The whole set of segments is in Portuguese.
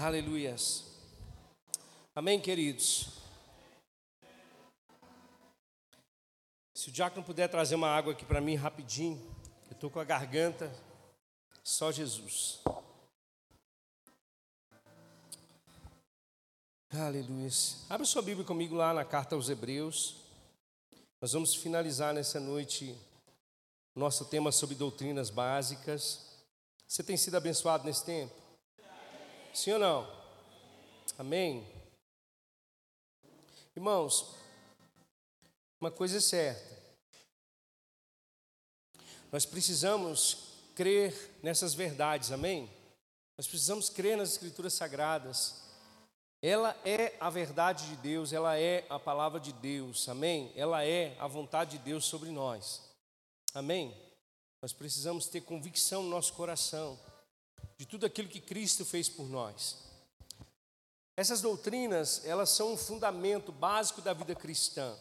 Aleluias. Amém, queridos. Se o diácono puder trazer uma água aqui para mim rapidinho, eu estou com a garganta, só Jesus. Aleluia. Abra sua Bíblia comigo lá na carta aos Hebreus. Nós vamos finalizar nessa noite nosso tema sobre doutrinas básicas. Você tem sido abençoado nesse tempo? Sim ou não? Amém? Irmãos, uma coisa é certa. Nós precisamos crer nessas verdades, amém? Nós precisamos crer nas Escrituras Sagradas. Ela é a verdade de Deus, ela é a palavra de Deus, amém? Ela é a vontade de Deus sobre nós, amém? Nós precisamos ter convicção no nosso coração de tudo aquilo que Cristo fez por nós. Essas doutrinas, elas são um fundamento básico da vida cristã.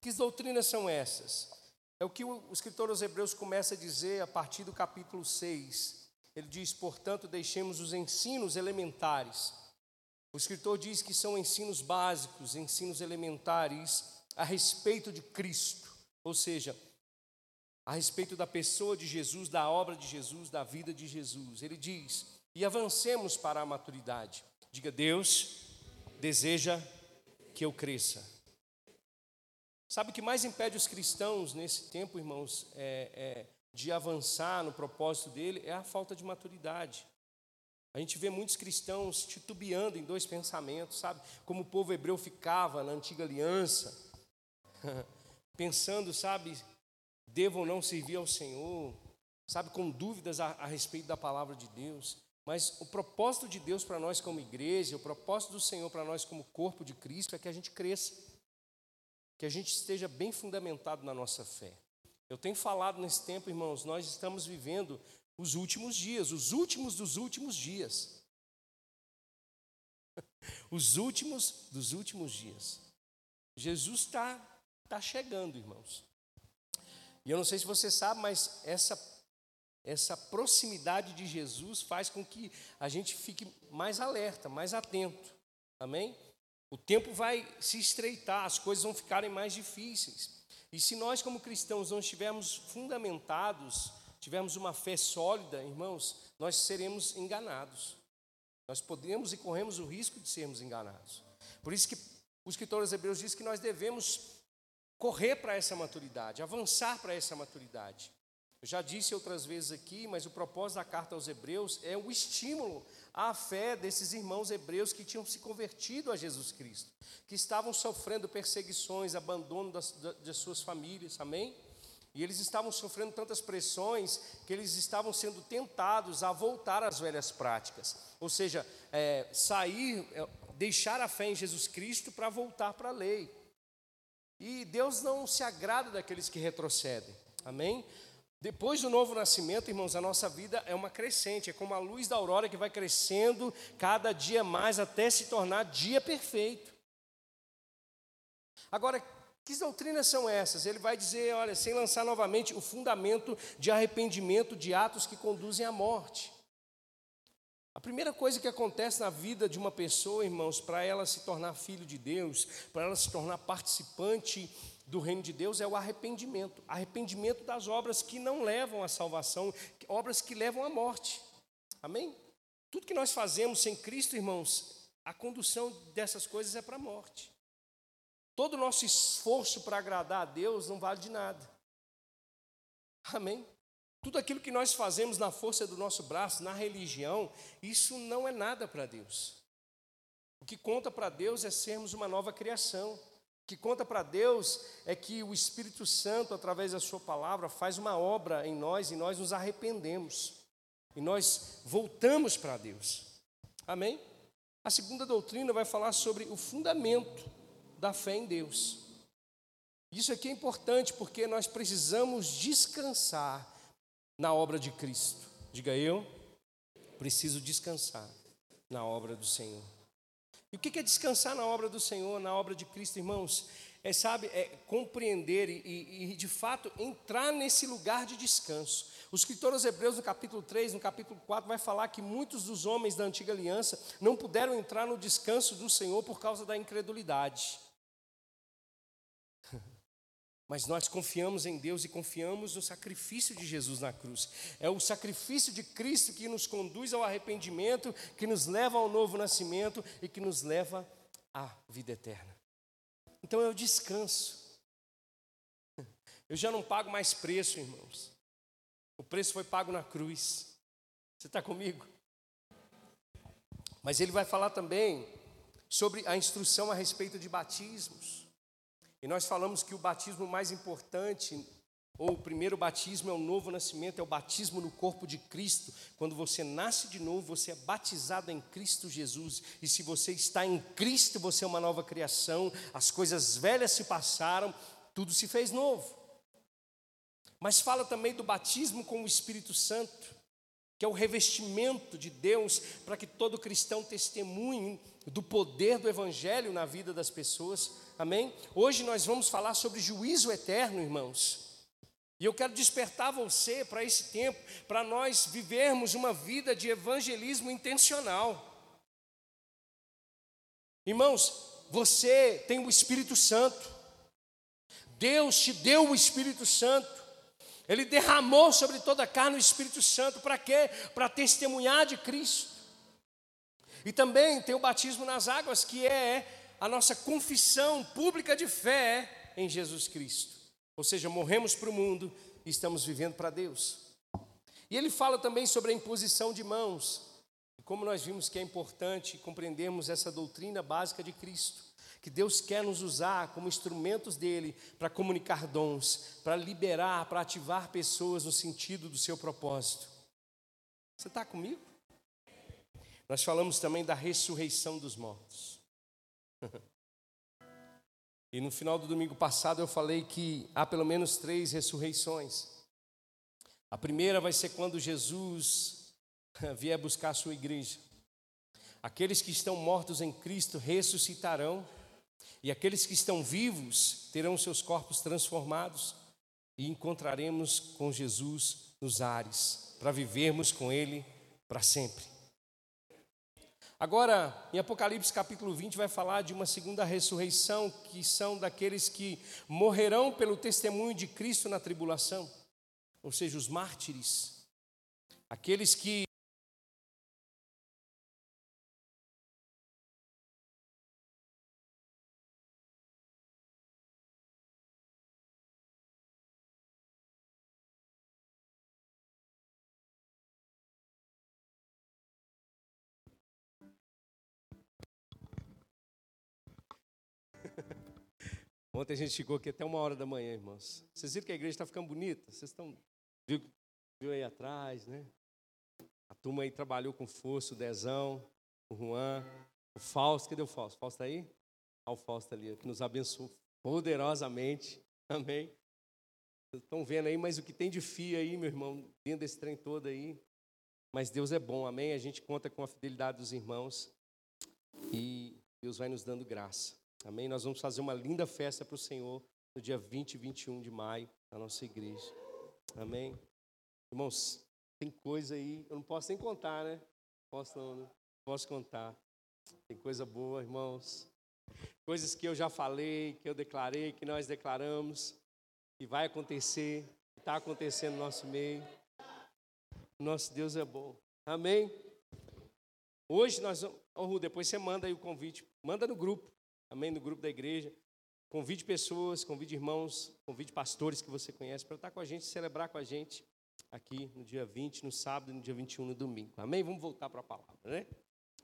Que doutrinas são essas? É o que o escritor aos Hebreus começa a dizer a partir do capítulo 6. Ele diz: portanto, deixemos os ensinos elementares o escritor diz que são ensinos básicos, ensinos elementares a respeito de Cristo, ou seja, a respeito da pessoa de Jesus, da obra de Jesus, da vida de Jesus. Ele diz: e avancemos para a maturidade. Diga, Deus deseja que eu cresça. Sabe o que mais impede os cristãos nesse tempo, irmãos, é, é, de avançar no propósito dele? É a falta de maturidade. A gente vê muitos cristãos titubeando em dois pensamentos, sabe? Como o povo hebreu ficava na antiga aliança, pensando, sabe, devo ou não servir ao Senhor, sabe, com dúvidas a, a respeito da palavra de Deus. Mas o propósito de Deus para nós como igreja, o propósito do Senhor para nós como corpo de Cristo é que a gente cresça, que a gente esteja bem fundamentado na nossa fé. Eu tenho falado nesse tempo, irmãos, nós estamos vivendo os últimos dias, os últimos dos últimos dias. Os últimos dos últimos dias. Jesus está tá chegando, irmãos. E eu não sei se você sabe, mas essa, essa proximidade de Jesus faz com que a gente fique mais alerta, mais atento. Amém? O tempo vai se estreitar, as coisas vão ficarem mais difíceis. E se nós, como cristãos, não estivermos fundamentados tivermos uma fé sólida, irmãos, nós seremos enganados. Nós podemos e corremos o risco de sermos enganados. Por isso que o escritor aos Hebreus diz que nós devemos correr para essa maturidade, avançar para essa maturidade. Eu já disse outras vezes aqui, mas o propósito da carta aos Hebreus é o estímulo à fé desses irmãos hebreus que tinham se convertido a Jesus Cristo, que estavam sofrendo perseguições, abandono das, das suas famílias, amém? E eles estavam sofrendo tantas pressões que eles estavam sendo tentados a voltar às velhas práticas. Ou seja, é, sair, é, deixar a fé em Jesus Cristo para voltar para a lei. E Deus não se agrada daqueles que retrocedem. Amém? Depois do novo nascimento, irmãos, a nossa vida é uma crescente, é como a luz da aurora que vai crescendo cada dia mais até se tornar dia perfeito. Agora, que doutrinas são essas? Ele vai dizer, olha, sem lançar novamente o fundamento de arrependimento de atos que conduzem à morte. A primeira coisa que acontece na vida de uma pessoa, irmãos, para ela se tornar filho de Deus, para ela se tornar participante do reino de Deus, é o arrependimento. Arrependimento das obras que não levam à salvação, obras que levam à morte. Amém? Tudo que nós fazemos sem Cristo, irmãos, a condução dessas coisas é para a morte. Todo o nosso esforço para agradar a Deus não vale de nada. Amém? Tudo aquilo que nós fazemos na força do nosso braço, na religião, isso não é nada para Deus. O que conta para Deus é sermos uma nova criação. O que conta para Deus é que o Espírito Santo, através da Sua palavra, faz uma obra em nós e nós nos arrependemos. E nós voltamos para Deus. Amém? A segunda doutrina vai falar sobre o fundamento da fé em Deus. Isso aqui é importante porque nós precisamos descansar na obra de Cristo. Diga eu, preciso descansar na obra do Senhor. E o que é descansar na obra do Senhor, na obra de Cristo, irmãos? É, sabe, é compreender e, e, de fato entrar nesse lugar de descanso. O escritor aos Hebreus, no capítulo 3, no capítulo 4, vai falar que muitos dos homens da antiga aliança não puderam entrar no descanso do Senhor por causa da incredulidade. Mas nós confiamos em Deus e confiamos no sacrifício de Jesus na cruz. É o sacrifício de Cristo que nos conduz ao arrependimento, que nos leva ao novo nascimento e que nos leva à vida eterna. Então eu descanso. Eu já não pago mais preço, irmãos. O preço foi pago na cruz. Você está comigo? Mas ele vai falar também sobre a instrução a respeito de batismos. E nós falamos que o batismo mais importante, ou o primeiro batismo é o novo nascimento, é o batismo no corpo de Cristo. Quando você nasce de novo, você é batizado em Cristo Jesus. E se você está em Cristo, você é uma nova criação. As coisas velhas se passaram, tudo se fez novo. Mas fala também do batismo com o Espírito Santo, que é o revestimento de Deus para que todo cristão testemunhe do poder do Evangelho na vida das pessoas. Amém? Hoje nós vamos falar sobre juízo eterno, irmãos. E eu quero despertar você para esse tempo, para nós vivermos uma vida de evangelismo intencional. Irmãos, você tem o Espírito Santo. Deus te deu o Espírito Santo. Ele derramou sobre toda a carne o Espírito Santo para quê? Para testemunhar de Cristo. E também tem o batismo nas águas, que é a nossa confissão pública de fé em Jesus Cristo. Ou seja, morremos para o mundo e estamos vivendo para Deus. E ele fala também sobre a imposição de mãos. E como nós vimos que é importante compreendermos essa doutrina básica de Cristo que Deus quer nos usar como instrumentos dele para comunicar dons, para liberar, para ativar pessoas no sentido do seu propósito. Você está comigo? Nós falamos também da ressurreição dos mortos. E no final do domingo passado eu falei que há pelo menos três ressurreições. A primeira vai ser quando Jesus vier buscar a sua igreja. Aqueles que estão mortos em Cristo ressuscitarão e aqueles que estão vivos terão seus corpos transformados e encontraremos com Jesus nos ares, para vivermos com Ele para sempre. Agora, em Apocalipse capítulo 20, vai falar de uma segunda ressurreição, que são daqueles que morrerão pelo testemunho de Cristo na tribulação, ou seja, os mártires, aqueles que Ontem a gente ficou aqui até uma hora da manhã, irmãos. Vocês viram que a igreja está ficando bonita? Vocês estão. Viu, viu aí atrás, né? A turma aí trabalhou com força, o Dezão, o Juan, o Fausto. Cadê o Fausto? Fausto está aí? Ah, o Fausto ali, que nos abençoou poderosamente. Amém. Vocês estão vendo aí, mas o que tem de fio aí, meu irmão, dentro desse trem todo aí. Mas Deus é bom, amém? A gente conta com a fidelidade dos irmãos e Deus vai nos dando graça. Amém? Nós vamos fazer uma linda festa para o Senhor no dia 20 e 21 de maio, na nossa igreja. Amém? Irmãos, tem coisa aí, eu não posso nem contar, né? Posso não, né? Posso contar. Tem coisa boa, irmãos. Coisas que eu já falei, que eu declarei, que nós declaramos, que vai acontecer, que está acontecendo no nosso meio. Nosso Deus é bom. Amém? Hoje nós vamos. Oh, depois você manda aí o convite. Manda no grupo amém, no grupo da igreja. Convide pessoas, convide irmãos, convide pastores que você conhece para estar com a gente, celebrar com a gente aqui no dia 20, no sábado no dia 21, no domingo. Amém? Vamos voltar para a palavra, né?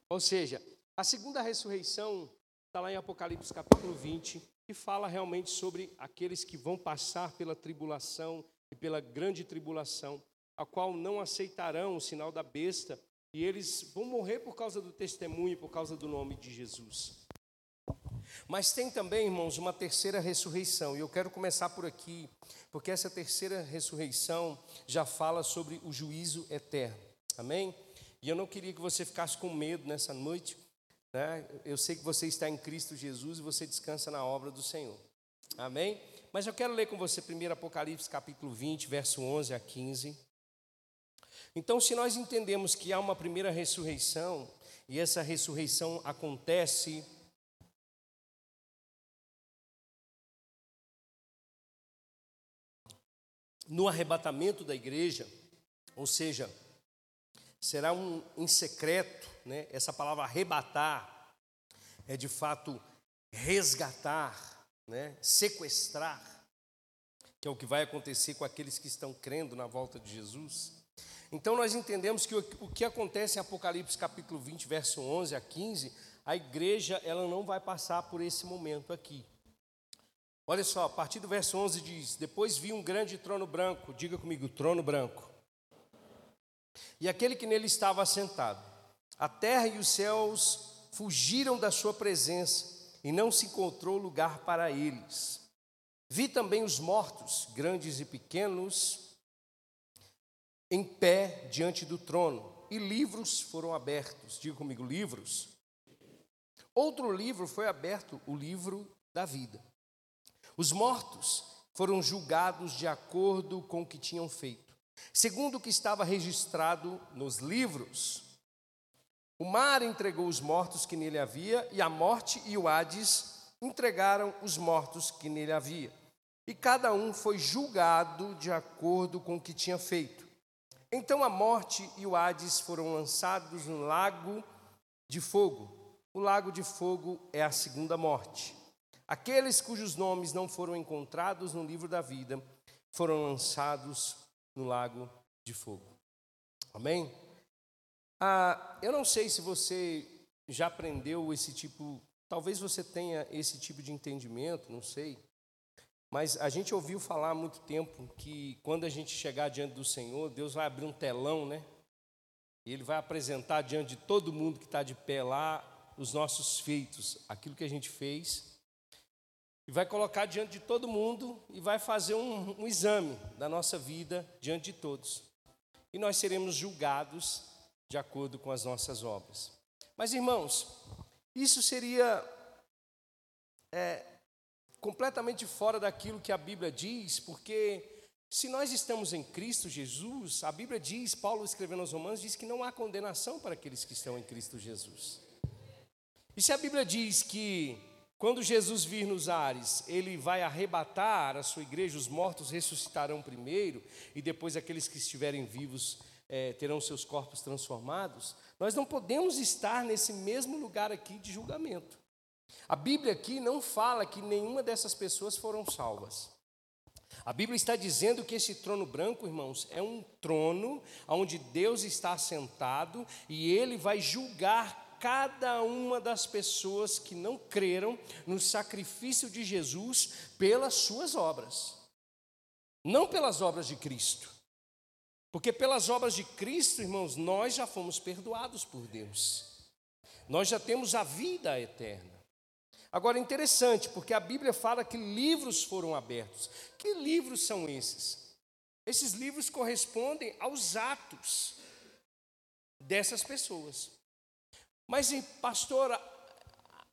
Ou seja, a segunda ressurreição está lá em Apocalipse capítulo 20, que fala realmente sobre aqueles que vão passar pela tribulação e pela grande tribulação, a qual não aceitarão o sinal da besta, e eles vão morrer por causa do testemunho, por causa do nome de Jesus. Mas tem também, irmãos, uma terceira ressurreição, e eu quero começar por aqui, porque essa terceira ressurreição já fala sobre o juízo eterno. Amém? E eu não queria que você ficasse com medo nessa noite. Né? Eu sei que você está em Cristo Jesus e você descansa na obra do Senhor. Amém? Mas eu quero ler com você primeiro Apocalipse capítulo 20, verso 11 a 15. Então, se nós entendemos que há uma primeira ressurreição, e essa ressurreição acontece no arrebatamento da igreja, ou seja, será um em secreto, né? Essa palavra arrebatar é de fato resgatar, né? Sequestrar, que é o que vai acontecer com aqueles que estão crendo na volta de Jesus. Então nós entendemos que o, que acontece em Apocalipse capítulo 20, verso 11 a 15, a igreja ela não vai passar por esse momento aqui. Olha só, a partir do verso 11 diz: Depois vi um grande trono branco, diga comigo, trono branco. E aquele que nele estava assentado. A terra e os céus fugiram da sua presença, e não se encontrou lugar para eles. Vi também os mortos, grandes e pequenos, em pé diante do trono, e livros foram abertos. Diga comigo, livros. Outro livro foi aberto, o livro da vida. Os mortos foram julgados de acordo com o que tinham feito, segundo o que estava registrado nos livros. O mar entregou os mortos que nele havia, e a morte e o Hades entregaram os mortos que nele havia. E cada um foi julgado de acordo com o que tinha feito. Então a morte e o Hades foram lançados no lago de fogo. O lago de fogo é a segunda morte. Aqueles cujos nomes não foram encontrados no livro da vida foram lançados no lago de fogo. Amém? Ah, eu não sei se você já aprendeu esse tipo, talvez você tenha esse tipo de entendimento, não sei. Mas a gente ouviu falar há muito tempo que quando a gente chegar diante do Senhor, Deus vai abrir um telão, né? E Ele vai apresentar diante de todo mundo que está de pé lá os nossos feitos, aquilo que a gente fez e vai colocar diante de todo mundo e vai fazer um, um exame da nossa vida diante de todos. E nós seremos julgados de acordo com as nossas obras. Mas, irmãos, isso seria é, completamente fora daquilo que a Bíblia diz, porque se nós estamos em Cristo Jesus, a Bíblia diz, Paulo escrevendo aos Romanos, diz que não há condenação para aqueles que estão em Cristo Jesus. E se a Bíblia diz que quando Jesus vir nos ares, ele vai arrebatar a sua igreja, os mortos ressuscitarão primeiro, e depois aqueles que estiverem vivos é, terão seus corpos transformados. Nós não podemos estar nesse mesmo lugar aqui de julgamento. A Bíblia aqui não fala que nenhuma dessas pessoas foram salvas. A Bíblia está dizendo que esse trono branco, irmãos, é um trono onde Deus está sentado e ele vai julgar cada uma das pessoas que não creram no sacrifício de Jesus pelas suas obras, não pelas obras de Cristo. Porque pelas obras de Cristo, irmãos, nós já fomos perdoados por Deus. Nós já temos a vida eterna. Agora é interessante, porque a Bíblia fala que livros foram abertos. Que livros são esses? Esses livros correspondem aos atos dessas pessoas. Mas, pastor,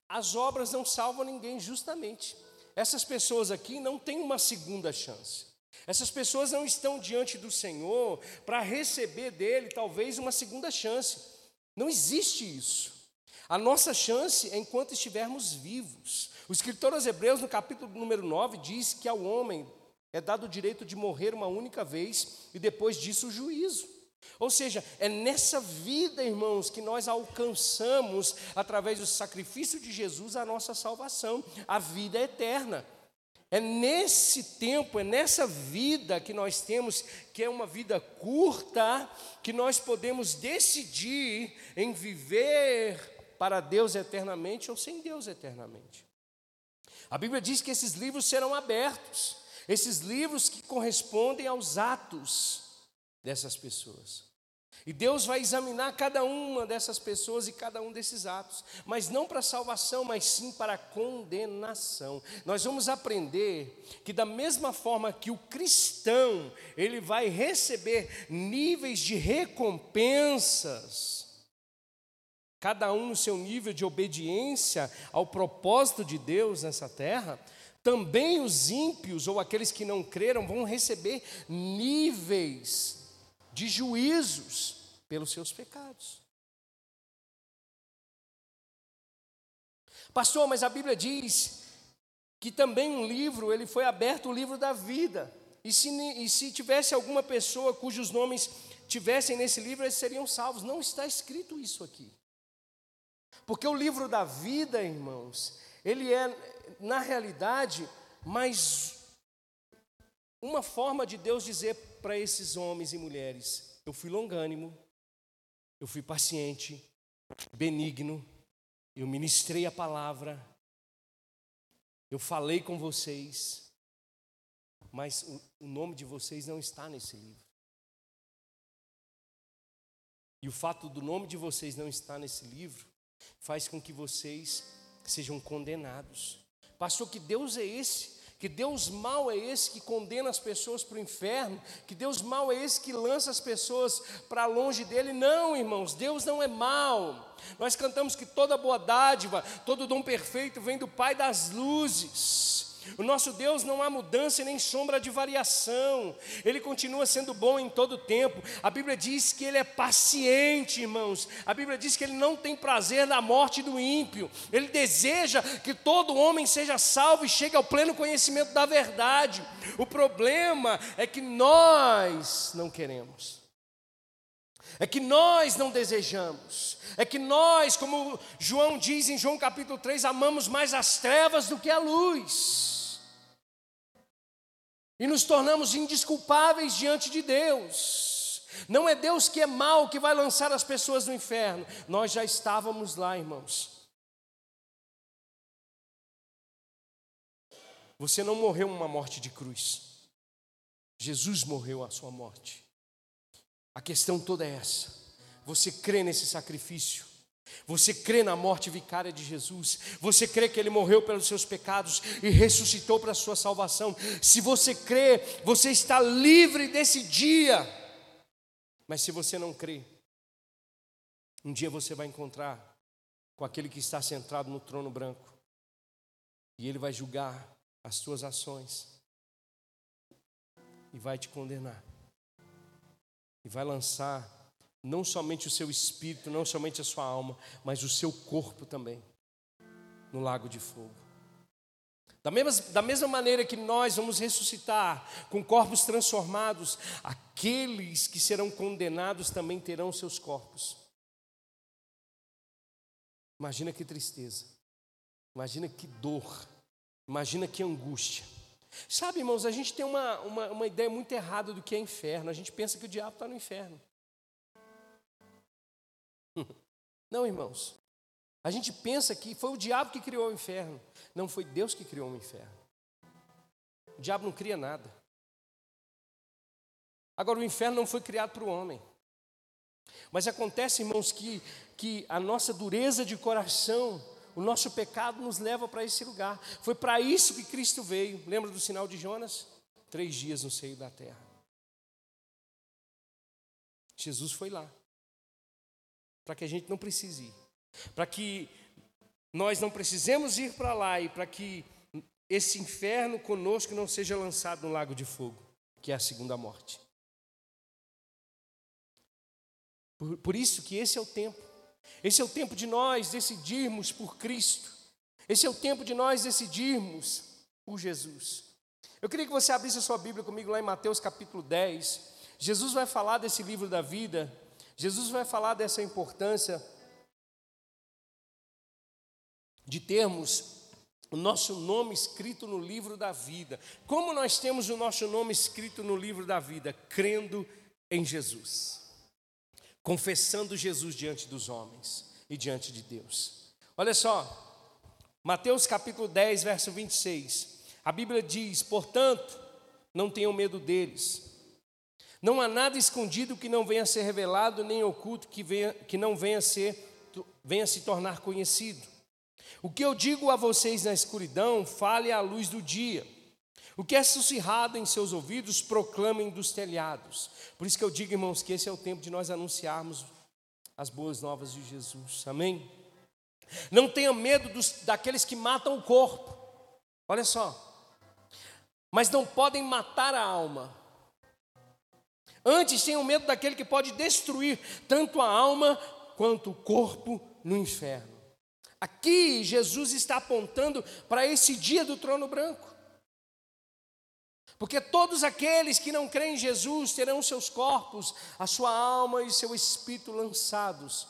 as obras não salvam ninguém, justamente. Essas pessoas aqui não têm uma segunda chance. Essas pessoas não estão diante do Senhor para receber dele, talvez, uma segunda chance. Não existe isso. A nossa chance é enquanto estivermos vivos. O escritor aos Hebreus, no capítulo número 9, diz que ao homem é dado o direito de morrer uma única vez e depois disso o juízo. Ou seja, é nessa vida, irmãos, que nós alcançamos, através do sacrifício de Jesus, a nossa salvação, a vida eterna. É nesse tempo, é nessa vida que nós temos, que é uma vida curta, que nós podemos decidir em viver para Deus eternamente ou sem Deus eternamente. A Bíblia diz que esses livros serão abertos, esses livros que correspondem aos atos dessas pessoas. E Deus vai examinar cada uma dessas pessoas e cada um desses atos, mas não para salvação, mas sim para condenação. Nós vamos aprender que da mesma forma que o cristão, ele vai receber níveis de recompensas, cada um no seu nível de obediência ao propósito de Deus nessa terra, também os ímpios ou aqueles que não creram vão receber níveis de juízos pelos seus pecados. Pastor, mas a Bíblia diz que também um livro, ele foi aberto o livro da vida. E se, e se tivesse alguma pessoa cujos nomes tivessem nesse livro, eles seriam salvos. Não está escrito isso aqui. Porque o livro da vida, irmãos, ele é, na realidade, mais uma forma de Deus dizer para esses homens e mulheres: eu fui longânimo, eu fui paciente, benigno, eu ministrei a palavra, eu falei com vocês, mas o, nome de vocês não está nesse livro. E o fato do nome de vocês não estar nesse livro faz com que vocês sejam condenados. Pastor, que Deus é esse? Que Deus mau é esse que condena as pessoas para o inferno? Que Deus mau é esse que lança as pessoas para longe dele? Não, irmãos, Deus não é mau. Nós cantamos que toda boa dádiva, todo dom perfeito vem do Pai das luzes. O nosso Deus não há mudança nem sombra de variação, Ele continua sendo bom em todo tempo. A Bíblia diz que Ele é paciente, irmãos. A Bíblia diz que Ele não tem prazer na morte do ímpio, Ele deseja que todo homem seja salvo e chegue ao pleno conhecimento da verdade. O problema é que nós não queremos, é que nós não desejamos, é que nós, como João diz em João capítulo 3, amamos mais as trevas do que a luz e nos tornamos indisculpáveis diante de Deus. Não é Deus que é mal que vai lançar as pessoas no inferno. Nós já estávamos lá, irmãos. Você não morreu uma morte de cruz. Jesus morreu a sua morte. A questão toda é essa. Você crê nesse sacrifício? Você crê na morte vicária de Jesus? Você crê que ele morreu pelos seus pecados e ressuscitou para a sua salvação? Se você crê, você está livre desse dia. Mas se você não crê, um dia você vai encontrar com aquele que está sentado no trono branco e ele vai julgar as suas ações e vai te condenar e vai lançar não somente o seu espírito, não somente a sua alma, mas o seu corpo também, no lago de fogo. Da mesma, da mesma maneira que nós vamos ressuscitar com corpos transformados, aqueles que serão condenados também terão seus corpos. Imagina que tristeza, imagina que dor, imagina que angústia. Sabe, irmãos, a gente tem uma, uma, uma ideia muito errada do que é inferno, a gente pensa que o diabo está no inferno. Não, irmãos. A gente pensa que foi o diabo que criou o inferno. Não foi Deus que criou o inferno. O diabo não cria nada. Agora, o inferno não foi criado para o homem. Mas acontece, irmãos, que, que a nossa dureza de coração, o nosso pecado nos leva para esse lugar. Foi para isso que Cristo veio. Lembra do sinal de Jonas? Três dias no seio da terra. Jesus foi lá para que a gente não precise ir, para que nós não precisemos ir para lá e para que esse inferno conosco não seja lançado no lago de fogo, que é a segunda morte. Por, por isso que esse é o tempo. Esse é o tempo de nós decidirmos por Cristo. Esse é o tempo de nós decidirmos por Jesus. Eu queria que você abrisse a sua Bíblia comigo lá em Mateus capítulo 10. Jesus vai falar desse livro da vida Jesus vai falar dessa importância de termos o nosso nome escrito no livro da vida. Como nós temos o nosso nome escrito no livro da vida? Crendo em Jesus, confessando Jesus diante dos homens e diante de Deus. Olha só, Mateus capítulo 10, verso 26. A Bíblia diz: Portanto, não tenham medo deles não há nada escondido que não venha a ser revelado, nem oculto que, venha, que não venha a, ser, venha a se tornar conhecido. O que eu digo a vocês na escuridão, fale à luz do dia. O que é sussurrado em seus ouvidos, proclamem dos telhados. Por isso que eu digo, irmãos, que esse é o tempo de nós anunciarmos as boas novas de Jesus. Amém? Não tenha medo dos, daqueles que matam o corpo. Olha só. Mas não podem matar a alma. Antes tenham medo daquele que pode destruir tanto a alma quanto o corpo no inferno. Aqui Jesus está apontando para esse dia do trono branco. Porque todos aqueles que não creem em Jesus terão seus corpos, a sua alma e seu espírito lançados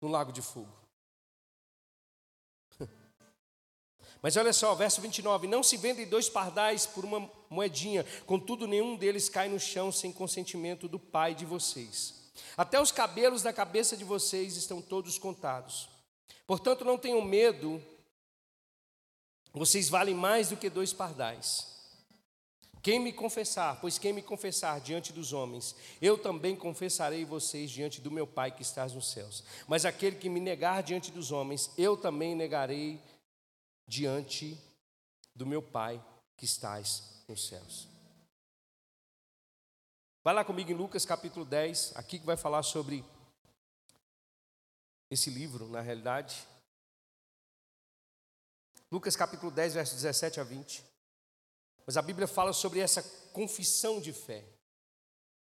no lago de fogo. Mas olha só, verso 29: Não se vendem dois pardais por uma moedinha, contudo, nenhum deles cai no chão sem consentimento do Pai de vocês. Até os cabelos da cabeça de vocês estão todos contados. Portanto, não tenham medo, vocês valem mais do que dois pardais. Quem me confessar, pois quem me confessar diante dos homens, eu também confessarei vocês diante do meu Pai que estás nos céus. Mas aquele que me negar diante dos homens, eu também negarei diante do meu Pai que estás nos céus. Vai lá comigo em Lucas capítulo 10, aqui que vai falar sobre esse livro, na realidade. Lucas capítulo 10, versos 17 a 20. Mas a Bíblia fala sobre essa confissão de fé.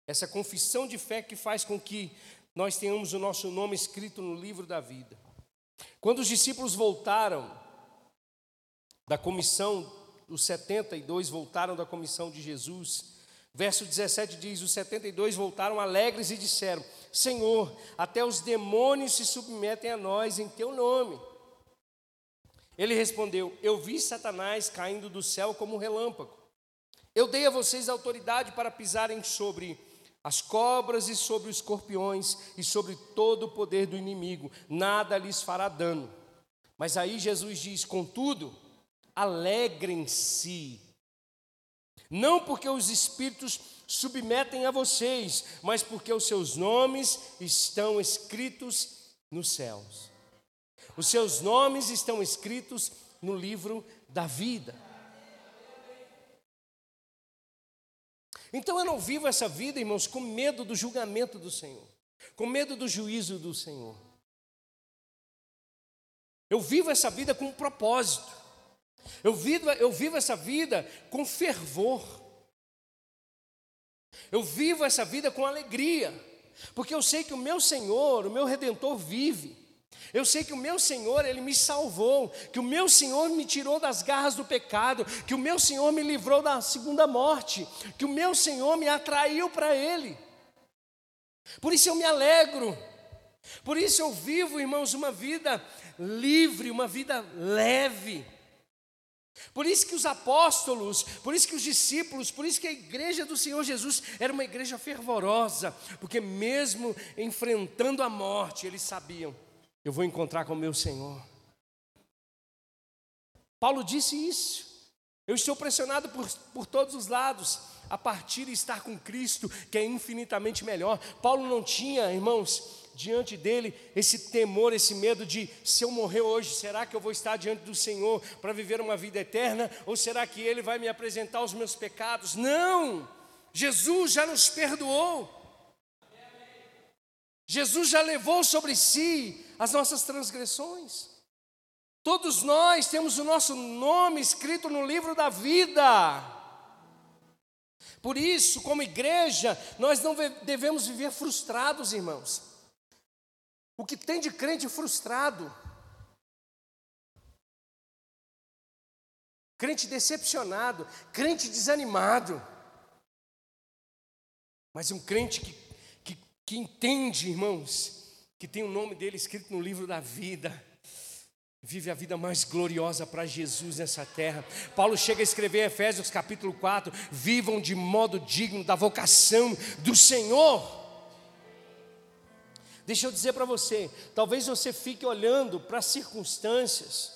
Essa confissão de fé que faz com que nós tenhamos o nosso nome escrito no livro da vida. Quando os discípulos voltaram da comissão, os 72 voltaram da comissão de Jesus, verso 17 diz: Os 72 voltaram alegres e disseram: Senhor, até os demônios se submetem a nós em teu nome. Ele respondeu: Eu vi Satanás caindo do céu como um relâmpago. Eu dei a vocês autoridade para pisarem sobre as cobras e sobre os escorpiões e sobre todo o poder do inimigo, nada lhes fará dano. Mas aí Jesus diz: Contudo, alegrem-se, não porque os espíritos submetem a vocês, mas porque os seus nomes estão escritos nos céus. Os seus nomes estão escritos no livro da vida. Então eu não vivo essa vida, irmãos, com medo do julgamento do Senhor, com medo do juízo do Senhor. Eu vivo essa vida com um propósito. Eu vivo, eu vivo essa vida com fervor. Eu vivo essa vida com alegria, porque eu sei que o meu Senhor, o meu Redentor, vive. Eu sei que o meu Senhor, Ele me salvou, que o meu Senhor me tirou das garras do pecado, que o meu Senhor me livrou da segunda morte, que o meu Senhor me atraiu para Ele. Por isso eu me alegro, por isso eu vivo, irmãos, uma vida livre, uma vida leve. Por isso que os apóstolos, por isso que os discípulos, por isso que a igreja do Senhor Jesus era uma igreja fervorosa, porque mesmo enfrentando a morte, eles sabiam eu vou encontrar com o meu Senhor. Paulo disse isso. Eu estou pressionado por, por todos os lados, a partir de estar com Cristo, que é infinitamente melhor. Paulo não tinha, irmãos, diante dele esse temor, esse medo de se eu morrer hoje, será que eu vou estar diante do Senhor para viver uma vida eterna? Ou será que Ele vai me apresentar os meus pecados? Não! Jesus já nos perdoou. Jesus já levou sobre si as nossas transgressões. Todos nós temos o nosso nome escrito no livro da vida. Por isso, como igreja, nós não devemos viver frustrados, irmãos. O que tem de crente frustrado? Crente decepcionado, crente desanimado. Mas um crente que, que, que entende, irmãos, que tem o nome dele escrito no livro da vida. Vive a vida mais gloriosa para Jesus nessa terra. Paulo chega a escrever em Efésios capítulo 4: vivam de modo digno da vocação do Senhor. Deixa eu dizer para você, talvez você fique olhando para as circunstâncias.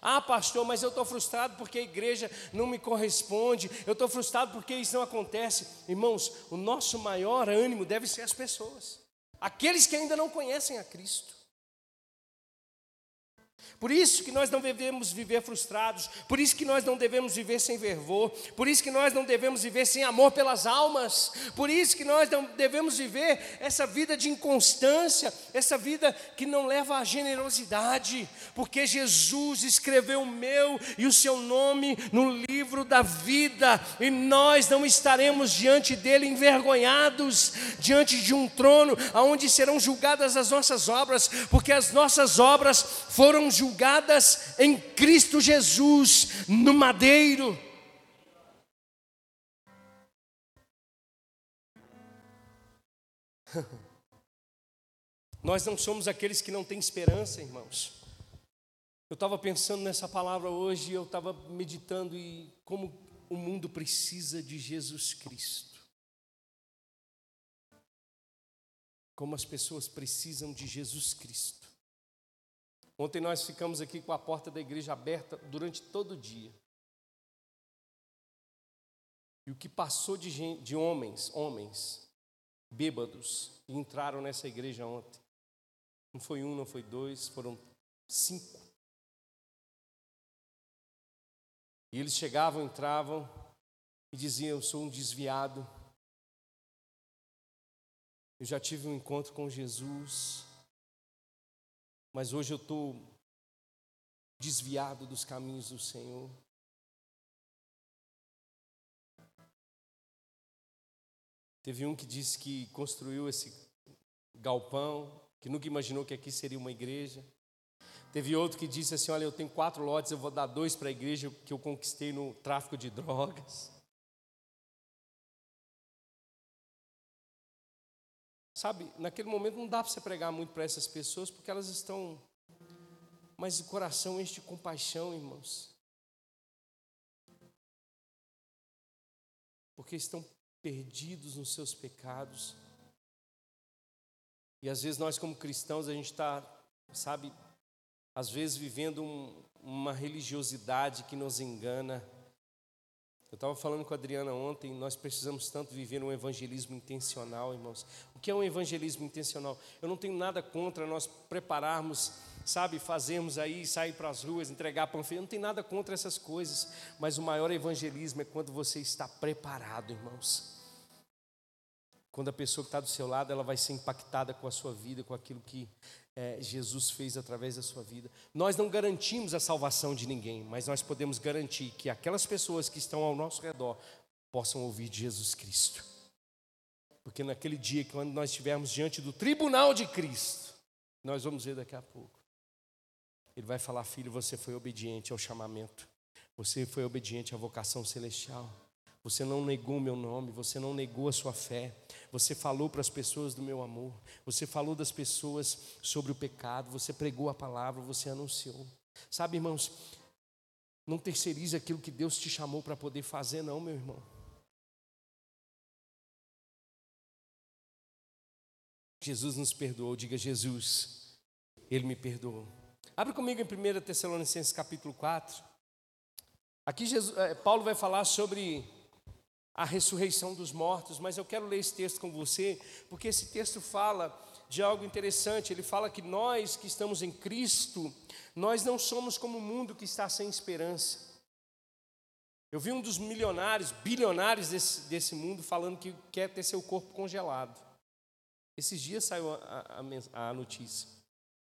Ah, pastor, mas eu estou frustrado porque a igreja não me corresponde, eu estou frustrado porque isso não acontece. Irmãos, o nosso maior ânimo deve ser as pessoas aqueles que ainda não conhecem a Cristo. Por isso que nós não devemos viver frustrados, por isso que nós não devemos viver sem fervor, por isso que nós não devemos viver sem amor pelas almas, por isso que nós não devemos viver essa vida de inconstância, essa vida que não leva à generosidade, porque Jesus escreveu o meu e o seu nome no livro da vida, e nós não estaremos diante dele envergonhados, diante de um trono aonde serão julgadas as nossas obras, porque as nossas obras foram julgadas julgadas em Cristo Jesus no madeiro. Nós não somos aqueles que não têm esperança, irmãos. Eu estava pensando nessa palavra hoje, eu estava meditando e como o mundo precisa de Jesus Cristo. Como as pessoas precisam de Jesus Cristo. Ontem nós ficamos aqui com a porta da igreja aberta durante todo o dia. E o que passou de, gente, de homens, homens, bêbados, entraram nessa igreja ontem. Não foi um, não foi dois, foram cinco. E eles chegavam, entravam e diziam: Eu sou um desviado. Eu já tive um encontro com Jesus mas hoje eu estou desviado dos caminhos do Senhor. Teve um que disse que construiu esse galpão, que nunca imaginou que aqui seria uma igreja. Teve outro que disse assim: Olha, eu tenho quatro lotes, eu vou dar dois para a igreja que eu conquistei no tráfico de drogas. Sabe, naquele momento não dá para você pregar muito para essas pessoas, porque elas estão. Mas o coração enche de compaixão, irmãos. Porque estão perdidos nos seus pecados. E às vezes nós, como cristãos, a gente está, sabe, às vezes vivendo um, uma religiosidade que nos engana eu estava falando com a Adriana ontem, nós precisamos tanto viver um evangelismo intencional, irmãos. O que é um evangelismo intencional? Eu não tenho nada contra nós prepararmos, sabe, fazermos aí, sair para as ruas, entregar panfleto, eu não tenho nada contra essas coisas, mas o maior evangelismo é quando você está preparado, irmãos. Quando a pessoa que está do seu lado, ela vai ser impactada com a sua vida, com aquilo que é, Jesus fez através da sua vida. Nós não garantimos a salvação de ninguém, mas nós podemos garantir que aquelas pessoas que estão ao nosso redor possam ouvir de Jesus Cristo. Porque naquele dia, quando nós estivermos diante do tribunal de Cristo, nós vamos ver daqui a pouco. Ele vai falar: Filho, você foi obediente ao chamamento, você foi obediente à vocação celestial. Você não negou o meu nome, você não negou a sua fé, você falou para as pessoas do meu amor, você falou das pessoas sobre o pecado, você pregou a palavra, você anunciou. Sabe, irmãos, não terceirize aquilo que Deus te chamou para poder fazer, não, meu irmão. Jesus nos perdoou, diga Jesus, Ele me perdoou. Abre comigo em 1 Tessalonicenses capítulo 4. Aqui Jesus, é, Paulo vai falar sobre a ressurreição dos mortos, mas eu quero ler esse texto com você, porque esse texto fala de algo interessante. Ele fala que nós que estamos em Cristo, nós não somos como o mundo que está sem esperança. Eu vi um dos milionários, bilionários desse, desse mundo, falando que quer ter seu corpo congelado. Esses dias saiu a, a, a notícia.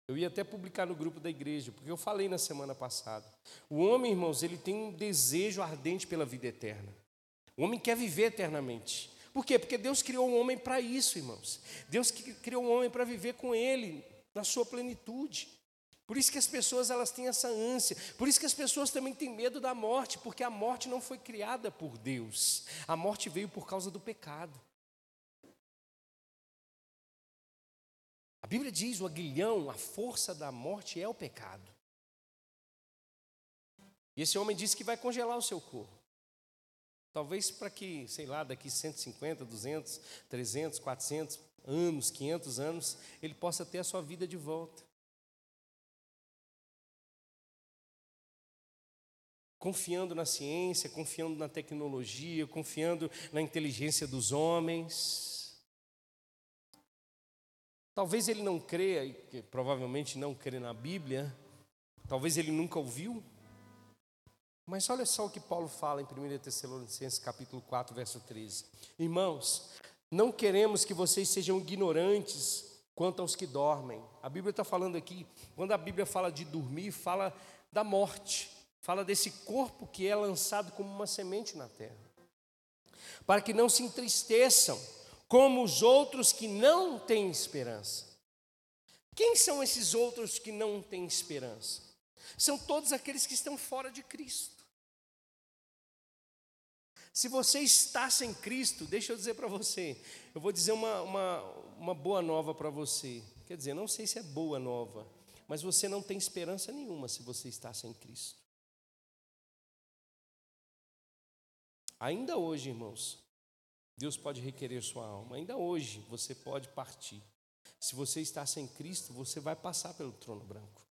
Eu ia até publicar no grupo da igreja, porque eu falei na semana passada. O homem, irmãos, ele tem um desejo ardente pela vida eterna. O homem quer viver eternamente. Por quê? Porque Deus criou o homem para isso, irmãos. Deus criou o homem para viver com Ele na sua plenitude. Por isso que as pessoas elas têm essa ânsia. Por isso que as pessoas também têm medo da morte, porque a morte não foi criada por Deus. A morte veio por causa do pecado. A Bíblia diz: o aguilhão, a força da morte é o pecado. E esse homem disse que vai congelar o seu corpo. Talvez para que, sei lá, daqui 150, 200, 300, 400 anos, 500 anos, ele possa ter a sua vida de volta. Confiando na ciência, confiando na tecnologia, confiando na inteligência dos homens. Talvez ele não creia, provavelmente não crê na Bíblia, talvez ele nunca ouviu. Mas olha só o que Paulo fala em 1 Tessalonicenses capítulo 4, verso 13. Irmãos, não queremos que vocês sejam ignorantes quanto aos que dormem. A Bíblia está falando aqui, quando a Bíblia fala de dormir, fala da morte, fala desse corpo que é lançado como uma semente na terra. Para que não se entristeçam, como os outros que não têm esperança. Quem são esses outros que não têm esperança? São todos aqueles que estão fora de Cristo. Se você está sem Cristo, deixa eu dizer para você, eu vou dizer uma, uma, uma boa nova para você. Quer dizer, não sei se é boa nova, mas você não tem esperança nenhuma se você está sem Cristo. Ainda hoje, irmãos, Deus pode requerer sua alma. Ainda hoje você pode partir. Se você está sem Cristo, você vai passar pelo trono branco.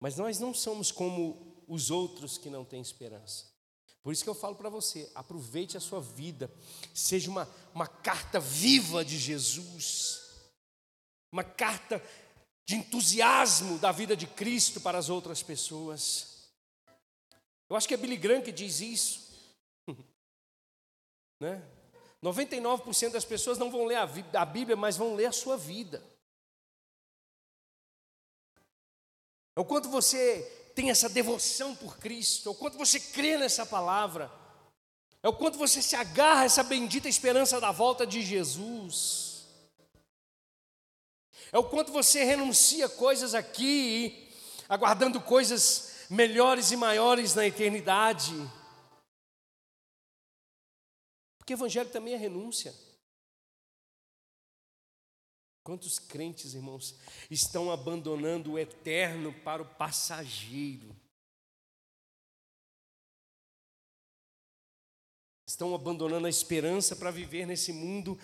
Mas nós não somos como os outros que não têm esperança. Por isso que eu falo para você: aproveite a sua vida, seja uma, uma carta viva de Jesus, uma carta de entusiasmo da vida de Cristo para as outras pessoas. Eu acho que é Billy Graham que diz isso. né? 99% das pessoas não vão ler a Bíblia, mas vão ler a sua vida. É o quanto você tem essa devoção por Cristo, é o quanto você crê nessa palavra, é o quanto você se agarra a essa bendita esperança da volta de Jesus, é o quanto você renuncia coisas aqui, aguardando coisas melhores e maiores na eternidade. Porque evangelho também é renúncia. Quantos crentes, irmãos, estão abandonando o eterno para o passageiro? Estão abandonando a esperança para viver nesse mundo,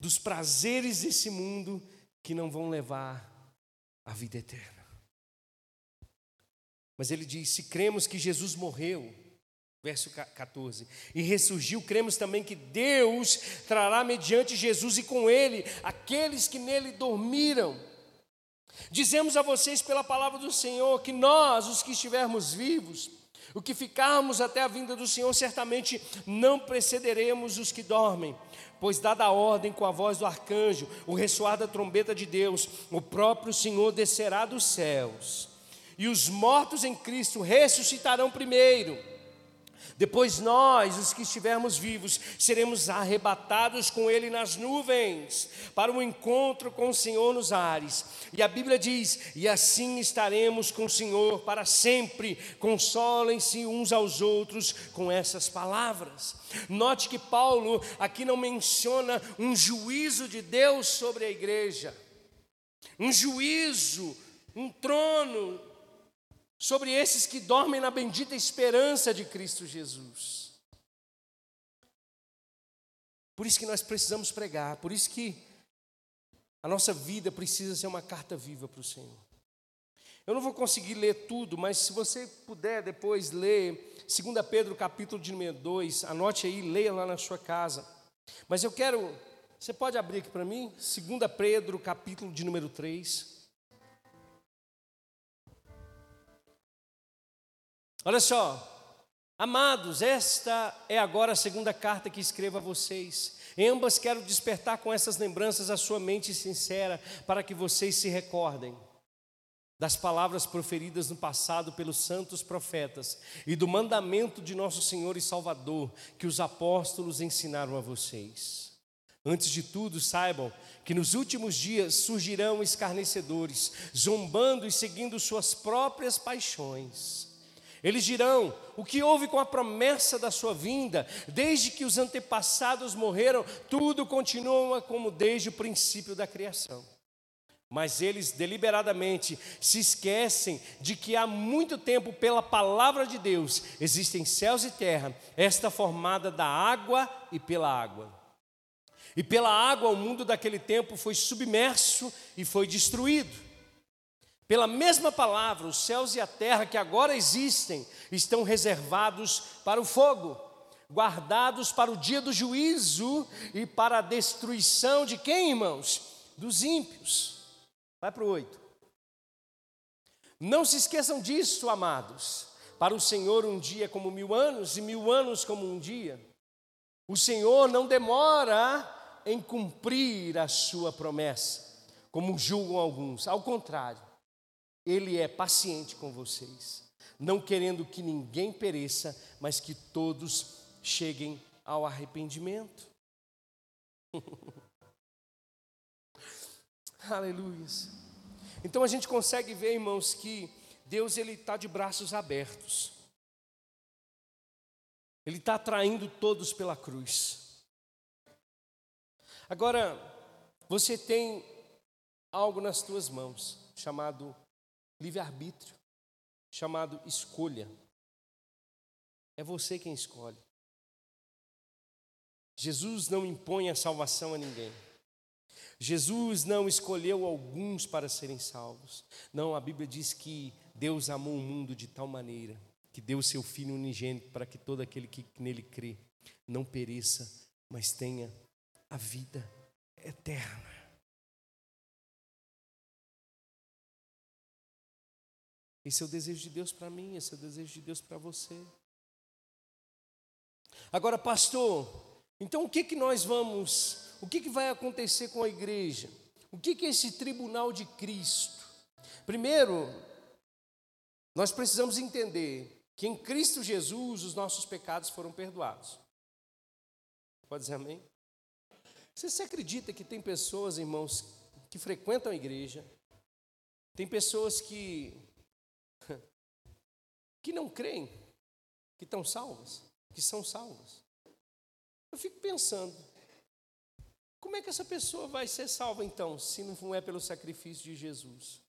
dos prazeres desse mundo que não vão levar à vida eterna. Mas ele diz: se cremos que Jesus morreu, Verso 14. E ressurgiu, cremos também que Deus trará mediante Jesus e com ele aqueles que nele dormiram. Dizemos a vocês pela palavra do Senhor que nós, os que estivermos vivos, o que ficarmos até a vinda do Senhor, certamente não precederemos os que dormem, pois, dada a ordem com a voz do arcanjo, o ressoar da trombeta de Deus, o próprio Senhor descerá dos céus, e os mortos em Cristo ressuscitarão primeiro. Depois nós, os que estivermos vivos, seremos arrebatados com Ele nas nuvens, para um encontro com o Senhor nos ares. E a Bíblia diz: e assim estaremos com o Senhor para sempre. Consolem-se uns aos outros com essas palavras. Note que Paulo aqui não menciona um juízo de Deus sobre a igreja, um juízo, um trono sobre esses que dormem na bendita esperança de Cristo Jesus. Por isso que nós precisamos pregar, por isso que a nossa vida precisa ser uma carta viva para o Senhor. Eu não vou conseguir ler tudo, mas se você puder depois ler 2 Pedro capítulo de número 2, anote aí, leia lá na sua casa. Mas eu quero, você pode abrir aqui para mim? 2 Pedro capítulo de número 3. Olha só, amados, esta é agora a segunda carta que escrevo a vocês. Em ambas quero despertar com essas lembranças a sua mente sincera, para que vocês se recordem das palavras proferidas no passado pelos santos profetas e do mandamento de nosso Senhor e Salvador que os apóstolos ensinaram a vocês. Antes de tudo, saibam que nos últimos dias surgirão escarnecedores, zombando e seguindo suas próprias paixões eles dirão: o que houve com a promessa da sua vinda? Desde que os antepassados morreram, tudo continua como desde o princípio da criação. Mas eles deliberadamente se esquecem de que há muito tempo, pela palavra de Deus, existem céus e terra, esta formada da água e pela água. E pela água o mundo daquele tempo foi submerso e foi destruído. Pela mesma palavra, os céus e a terra que agora existem estão reservados para o fogo, guardados para o dia do juízo e para a destruição de quem, irmãos? Dos ímpios. Vai para o 8. Não se esqueçam disso, amados. Para o Senhor, um dia é como mil anos, e mil anos como um dia. O Senhor não demora em cumprir a sua promessa, como julgam alguns. Ao contrário, Ele é paciente com vocês, não querendo que ninguém pereça, mas que todos cheguem ao arrependimento. Aleluia. Então a gente consegue ver, irmãos, que Deus ele está de braços abertos. Ele está atraindo todos pela cruz. Agora, você tem algo nas tuas mãos chamado livre-arbítrio, chamado escolha. É você quem escolhe. Jesus não impõe a salvação a ninguém. Jesus não escolheu alguns para serem salvos. Não, a Bíblia diz que Deus amou o mundo de tal maneira que deu seu Filho unigênito para que todo aquele que nele crê não pereça, mas tenha a vida eterna. Esse é o desejo de Deus para mim, esse é o desejo de Deus para você. Agora, pastor, então o que, que nós vamos o que, que vai acontecer com a igreja? O que, que é esse tribunal de Cristo? Primeiro, nós precisamos entender que em Cristo Jesus os nossos pecados foram perdoados. Pode dizer amém? Você se acredita que tem pessoas, irmãos, que frequentam a igreja, tem pessoas que que não creem, que estão salvas, que são salvas. Eu fico pensando, como é que essa pessoa vai ser salva então, se não é pelo sacrifício de Jesus?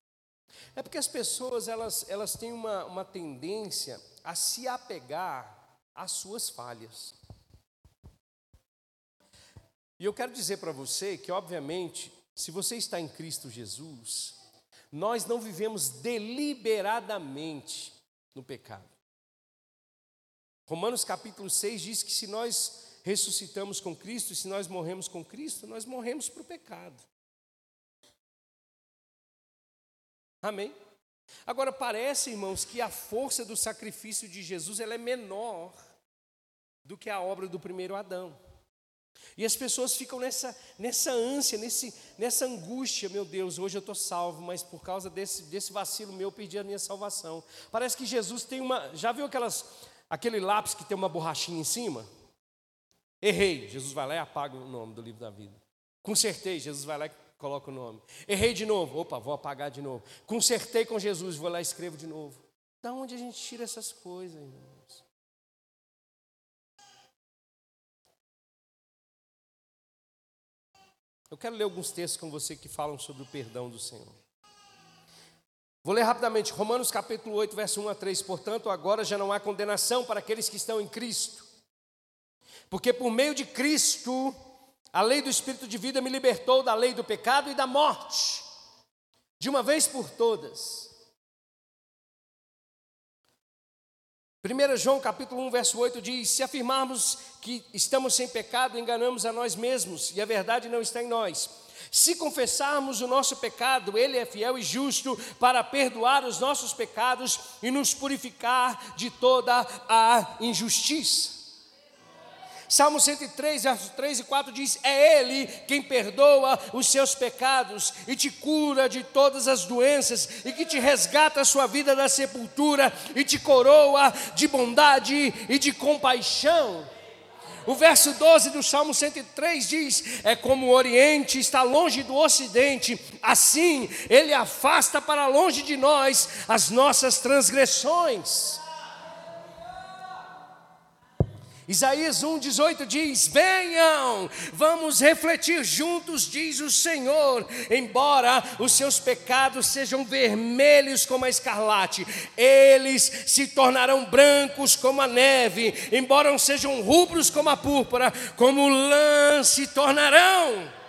É porque as pessoas elas, elas têm uma, uma tendência a se apegar às suas falhas. E eu quero dizer para você que, obviamente, se você está em Cristo Jesus, nós não vivemos deliberadamente no pecado. Romanos capítulo 6 diz que se nós ressuscitamos com Cristo, se nós morremos com Cristo, nós morremos para o pecado. Amém? Agora parece, irmãos, que a força do sacrifício de Jesus ela é menor do que a obra do primeiro Adão. E as pessoas ficam nessa, nessa ânsia, nesse, nessa angústia, meu Deus, hoje eu estou salvo, mas por causa desse, desse vacilo meu eu perdi a minha salvação. Parece que Jesus tem uma. Já viu aquelas, aquele lápis que tem uma borrachinha em cima? Errei, Jesus vai lá e apaga o nome do livro da vida. Consertei, Jesus vai lá e coloca o nome. Errei de novo, opa, vou apagar de novo. Consertei com Jesus, vou lá e escrevo de novo. Da onde a gente tira essas coisas, irmãos? Eu quero ler alguns textos com você que falam sobre o perdão do Senhor. Vou ler rapidamente, Romanos capítulo 8, verso 1 a 3. Portanto, agora já não há condenação para aqueles que estão em Cristo porque por meio de Cristo, a lei do Espírito de vida me libertou da lei do pecado e da morte, de uma vez por todas. 1 João capítulo 1, verso 8 diz: Se afirmarmos que estamos sem pecado, enganamos a nós mesmos, e a verdade não está em nós. Se confessarmos o nosso pecado, Ele é fiel e justo para perdoar os nossos pecados e nos purificar de toda a injustiça. Salmo 103, versos 3 e 4 diz: É Ele quem perdoa os seus pecados e te cura de todas as doenças, e que te resgata a sua vida da sepultura e te coroa de bondade e de compaixão. O verso 12 do Salmo 103 diz: É como o Oriente está longe do Ocidente, assim Ele afasta para longe de nós as nossas transgressões. Isaías 1,18 diz: Venham, vamos refletir juntos, diz o Senhor, embora os seus pecados sejam vermelhos como a escarlate, eles se tornarão brancos como a neve, embora sejam rubros como a púrpura, como lã se tornarão.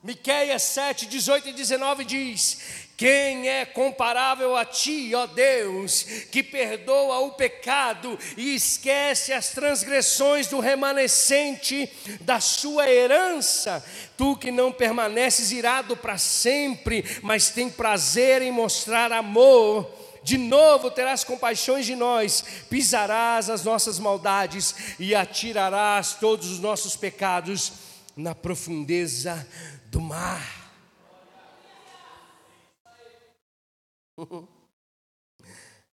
Miqueias 7, 18 e 19 diz: Quem é comparável a ti, ó Deus, que perdoa o pecado e esquece as transgressões do remanescente da sua herança? Tu que não permaneces irado para sempre, mas tem prazer em mostrar amor. De novo terás compaixões de nós, pisarás as nossas maldades e atirarás todos os nossos pecados na profundeza do mar.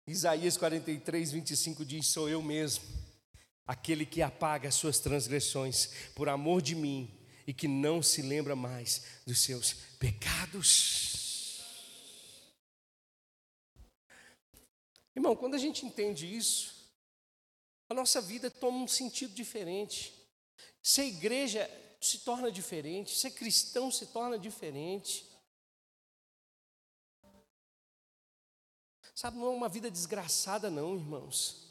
Isaías 43, 25 diz: Sou eu mesmo, aquele que apaga as suas transgressões por amor de mim e que não se lembra mais dos seus pecados. Irmão, quando a gente entende isso, a nossa vida toma um sentido diferente. Ser igreja se torna diferente, ser cristão se torna diferente. Sabe, não é uma vida desgraçada, não, irmãos.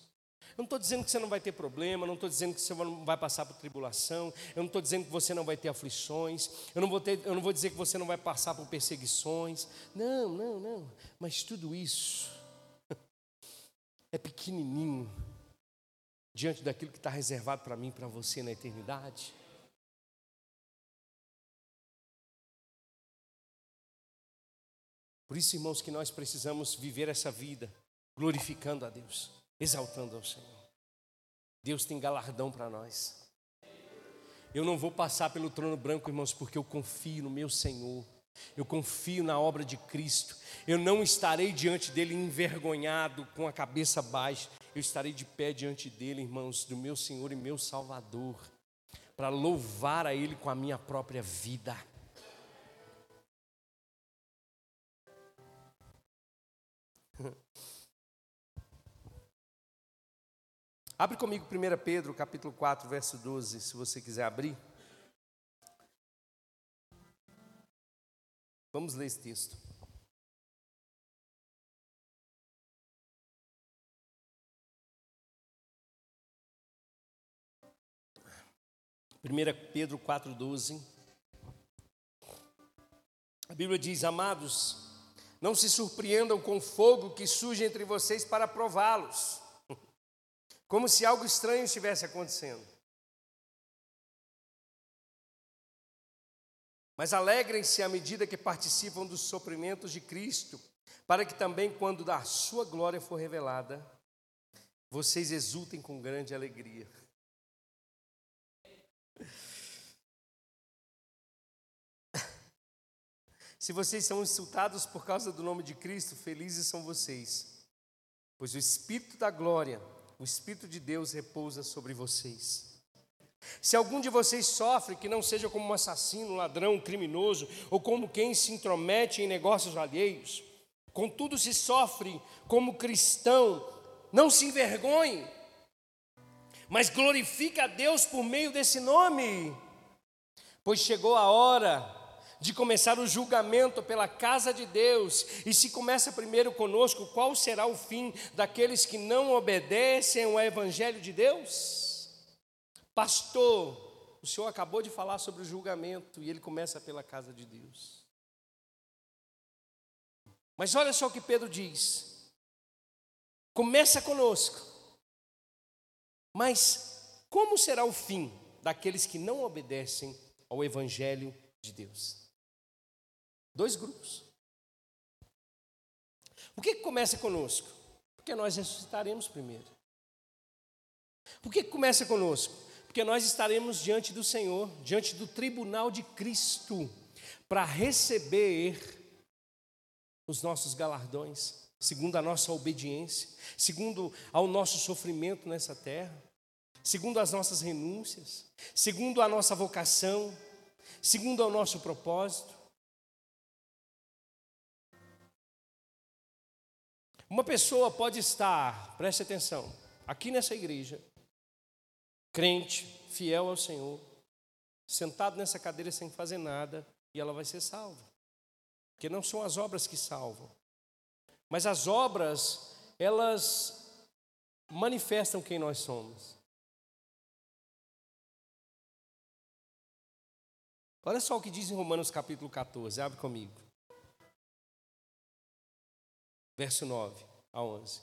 Eu não estou dizendo que você não vai ter problema, não estou dizendo que você não vai passar por tribulação, eu não estou dizendo que você não vai ter aflições, eu não, vou ter, eu não vou dizer que você não vai passar por perseguições. Não, não, não. Mas tudo isso é pequenininho diante daquilo que está reservado para mim para você na eternidade. Por isso, irmãos, que nós precisamos viver essa vida glorificando a Deus, exaltando ao Senhor. Deus tem galardão para nós. Eu não vou passar pelo trono branco, irmãos, porque eu confio no meu Senhor. Eu confio na obra de Cristo. Eu não estarei diante dele envergonhado, com a cabeça baixa. Eu estarei de pé diante dele, irmãos, do meu Senhor e meu Salvador, para louvar a ele com a minha própria vida. Abre comigo 1 Pedro, capítulo 4, verso 12, se você quiser abrir. Vamos ler esse texto. Primeira Pedro 4:12. A Bíblia diz: "Amados, não se surpreendam com fogo que surge entre vocês para prová-los, como se algo estranho estivesse acontecendo. Mas alegrem-se à medida que participam dos sofrimentos de Cristo, para que também, quando da sua glória for revelada, vocês exultem com grande alegria. Se vocês são insultados por causa do nome de Cristo, felizes são vocês, pois o Espírito da glória, o Espírito de Deus repousa sobre vocês. Se algum de vocês sofre, que não seja como um assassino, ladrão, criminoso, ou como quem se intromete em negócios alheios, contudo, se sofre como cristão, não se envergonhe, mas glorifique a Deus por meio desse nome, pois chegou a hora de começar o julgamento pela casa de Deus, e se começa primeiro conosco, qual será o fim daqueles que não obedecem ao Evangelho de Deus? Pastor, o senhor acabou de falar sobre o julgamento e ele começa pela casa de Deus. Mas olha só o que Pedro diz: começa conosco, mas como será o fim daqueles que não obedecem ao Evangelho de Deus? Dois grupos. Por que, que começa conosco? Porque nós ressuscitaremos primeiro. Por que, que começa conosco? Porque nós estaremos diante do Senhor, diante do tribunal de Cristo, para receber os nossos galardões, segundo a nossa obediência, segundo ao nosso sofrimento nessa terra, segundo as nossas renúncias, segundo a nossa vocação, segundo ao nosso propósito. Uma pessoa pode estar, preste atenção, aqui nessa igreja, crente, fiel ao Senhor, sentado nessa cadeira sem fazer nada, e ela vai ser salva. Porque não são as obras que salvam, mas as obras, elas manifestam quem nós somos. Olha só o que diz em Romanos capítulo 14, abre comigo. Verso 9 a 11.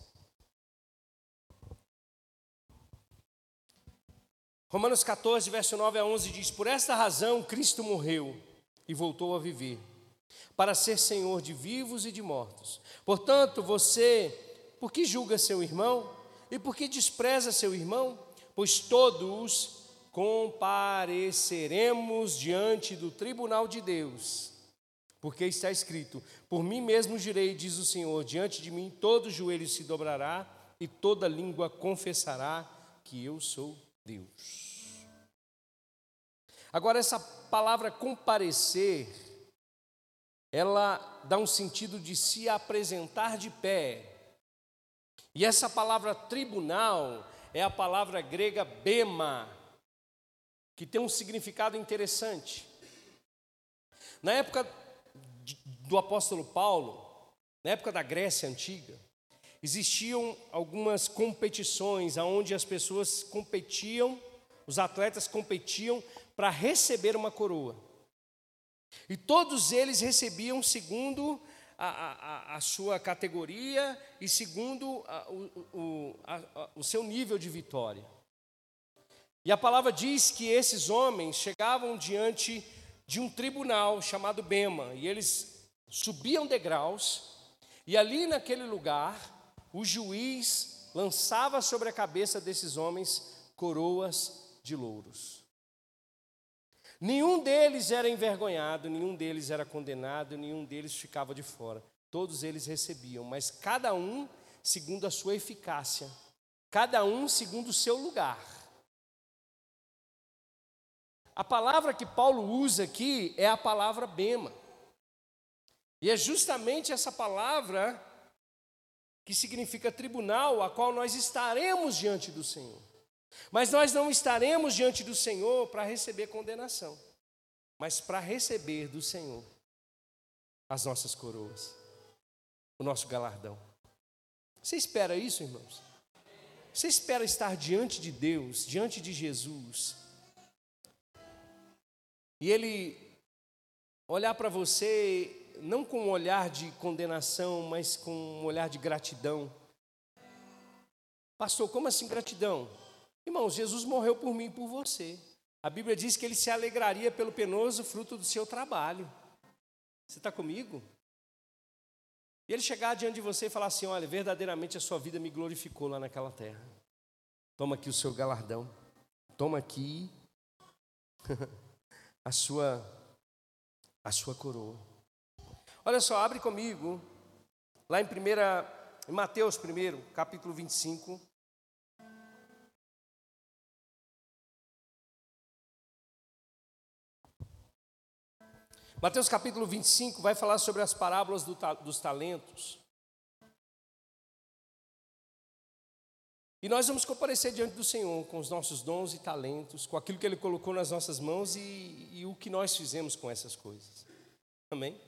Romanos 14, verso 9 a 11 diz: Por esta razão Cristo morreu e voltou a viver, para ser Senhor de vivos e de mortos. Portanto, você, por que julga seu irmão? E por que despreza seu irmão? Pois todos compareceremos diante do tribunal de Deus. Porque está escrito: Por mim mesmo jurei, diz o Senhor, diante de mim todo joelho se dobrará e toda língua confessará que eu sou Deus. Agora, essa palavra comparecer, ela dá um sentido de se apresentar de pé. E essa palavra tribunal é a palavra grega bema, que tem um significado interessante. Na época do apóstolo Paulo, na época da Grécia antiga, existiam algumas competições onde as pessoas competiam, os atletas competiam para receber uma coroa. E todos eles recebiam segundo a, a, a sua categoria e segundo a, o, o, o seu nível de vitória. E a palavra diz que esses homens chegavam diante de um tribunal chamado Bema, e eles subiam degraus, e ali naquele lugar, o juiz lançava sobre a cabeça desses homens coroas de louros. Nenhum deles era envergonhado, nenhum deles era condenado, nenhum deles ficava de fora. Todos eles recebiam, mas cada um segundo a sua eficácia, cada um segundo o seu lugar. A palavra que Paulo usa aqui é a palavra bema. E é justamente essa palavra que significa tribunal, a qual nós estaremos diante do Senhor. Mas nós não estaremos diante do Senhor para receber condenação, mas para receber do Senhor as nossas coroas, o nosso galardão. Você espera isso, irmãos? Você espera estar diante de Deus, diante de Jesus, e ele olhar para você não com um olhar de condenação, mas com um olhar de gratidão. Pastor, como assim gratidão? Irmãos, Jesus morreu por mim e por você. A Bíblia diz que ele se alegraria pelo penoso fruto do seu trabalho. Você está comigo? E ele chegar diante de você e falar assim: Olha, verdadeiramente a sua vida me glorificou lá naquela terra. Toma aqui o seu galardão. Toma aqui. a sua a sua coroa. Olha só, abre comigo lá em primeira em Mateus primeiro, capítulo 25. Mateus capítulo 25 vai falar sobre as parábolas do, dos talentos. E nós vamos comparecer diante do Senhor com os nossos dons e talentos, com aquilo que Ele colocou nas nossas mãos e, e o que nós fizemos com essas coisas. Amém?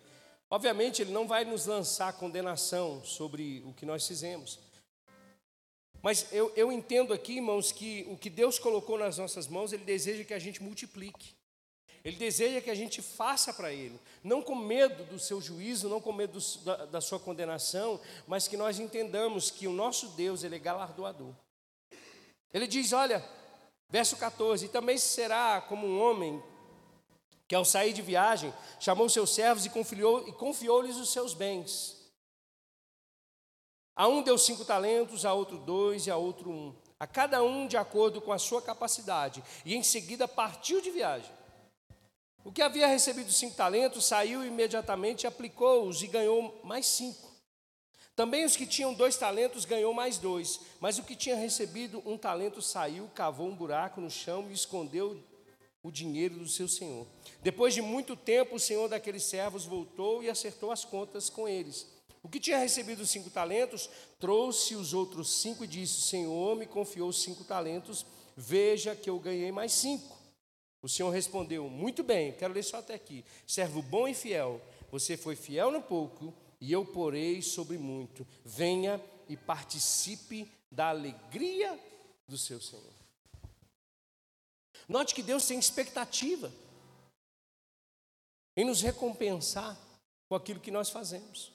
Obviamente, Ele não vai nos lançar condenação sobre o que nós fizemos. Mas eu, eu entendo aqui, irmãos, que o que Deus colocou nas nossas mãos, Ele deseja que a gente multiplique. Ele deseja que a gente faça para Ele, não com medo do seu juízo, não com medo do, da, da, sua condenação, mas que nós entendamos que o nosso Deus, Ele é galardoador. Ele diz: Olha, verso 14: Também será como um homem que, ao sair de viagem, chamou seus servos e confiou-lhes confiou os seus bens. A um deu cinco talentos, a outro dois e a outro um, a cada um de acordo com a sua capacidade, e em seguida partiu de viagem. O que havia recebido cinco talentos saiu imediatamente, aplicou-os e ganhou mais cinco. Também os que tinham dois talentos ganhou mais dois, mas o que tinha recebido um talento saiu, cavou um buraco no chão e escondeu o dinheiro do seu senhor. Depois de muito tempo, o senhor daqueles servos voltou e acertou as contas com eles. O que tinha recebido cinco talentos trouxe os outros cinco e disse: Senhor me confiou cinco talentos, veja que eu ganhei mais cinco. O senhor respondeu: Muito bem, quero ler só até aqui. Servo bom e fiel, você foi fiel no pouco e eu porei sobre muito. Venha e participe da alegria do seu Senhor. Note que Deus tem expectativa. em nos recompensar com aquilo que nós fazemos.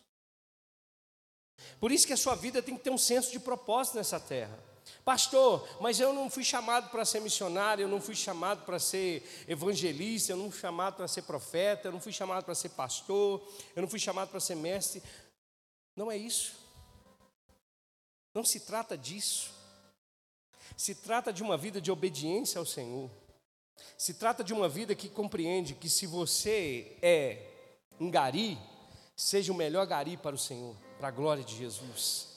Por isso que a sua vida tem que ter um senso de propósito nessa terra. Pastor, mas eu não fui chamado para ser missionário, eu não fui chamado para ser evangelista, eu não fui chamado para ser profeta, eu não fui chamado para ser pastor, eu não fui chamado para ser mestre. Não é isso. Não se trata disso. Se trata de uma vida de obediência ao Senhor. Se trata de uma vida que compreende que se você é um gari, seja o melhor gari para o Senhor, para a glória de Jesus.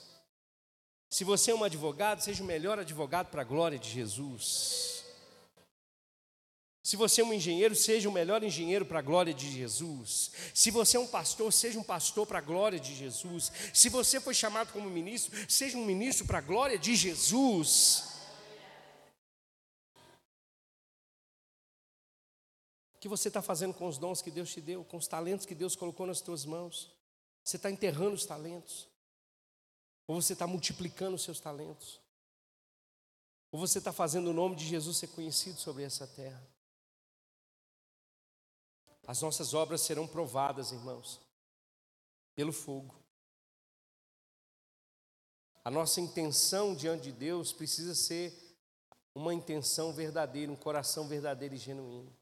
Se você é um advogado, seja o melhor advogado para a glória de Jesus. Se você é um engenheiro, seja o melhor engenheiro para a glória de Jesus. Se você é um pastor, seja um pastor para a glória de Jesus. Se você foi chamado como ministro, seja um ministro para a glória de Jesus. O que você está fazendo com os dons que Deus te deu, com os talentos que Deus colocou nas tuas mãos? Você está enterrando os talentos? Ou você está multiplicando os seus talentos? Ou você está fazendo o nome de Jesus ser conhecido sobre essa terra? As nossas obras serão provadas, irmãos, pelo fogo. A nossa intenção diante de Deus precisa ser uma intenção verdadeira, um coração verdadeiro e genuíno.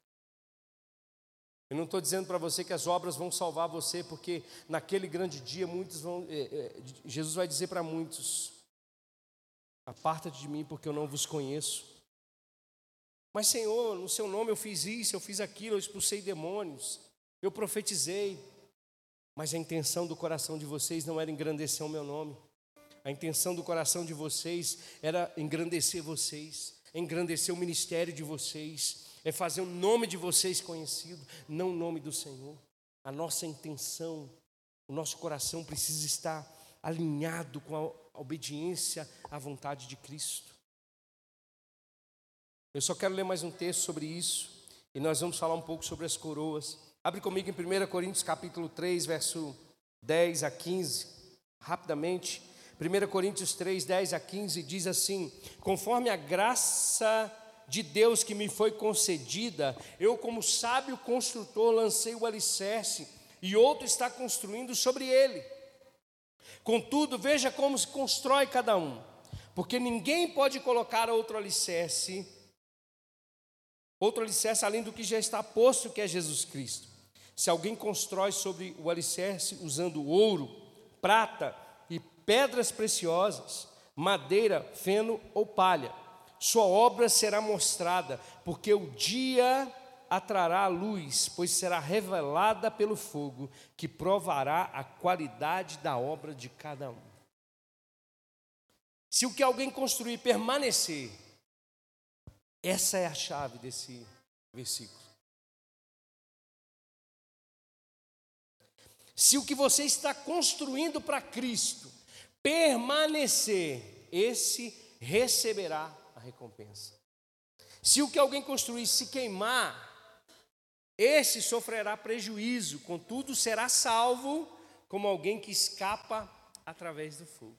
Eu não estou dizendo para você que as obras vão salvar você, porque naquele grande dia muitos vão. É, é, Jesus vai dizer para muitos: Aparta de mim, porque eu não vos conheço. Mas, Senhor, no seu nome eu fiz isso, eu fiz aquilo, eu expulsei demônios, eu profetizei. Mas a intenção do coração de vocês não era engrandecer o meu nome. A intenção do coração de vocês era engrandecer vocês, engrandecer o ministério de vocês, é fazer o nome de vocês conhecido, não o nome do Senhor. A nossa intenção, o nosso coração precisa estar alinhado com a obediência à vontade de Cristo. Eu só quero ler mais um texto sobre isso e nós vamos falar um pouco sobre as coroas. Abre comigo em 1 Coríntios capítulo 3, verso 10 a 15, rapidamente. 1 Coríntios 3, 10 a 15 diz assim: Conforme a graça de Deus que me foi concedida, eu, como sábio construtor, lancei o alicerce e outro está construindo sobre ele. Contudo, veja como se constrói cada um, porque ninguém pode colocar outro alicerce, outro alicerce além do que já está posto, que é Jesus Cristo. Se alguém constrói sobre o alicerce usando ouro, prata e pedras preciosas, madeira, feno ou palha, sua obra será mostrada, porque o dia atrará a luz, pois será revelada pelo fogo, que provará a qualidade da obra de cada um. Se o que alguém construir permanecer, essa é a chave desse versículo. Se o que você está construindo para Cristo permanecer, esse receberá recompensa. Se o que alguém construir se queimar, esse sofrerá prejuízo, contudo será salvo como alguém que escapa através do fogo.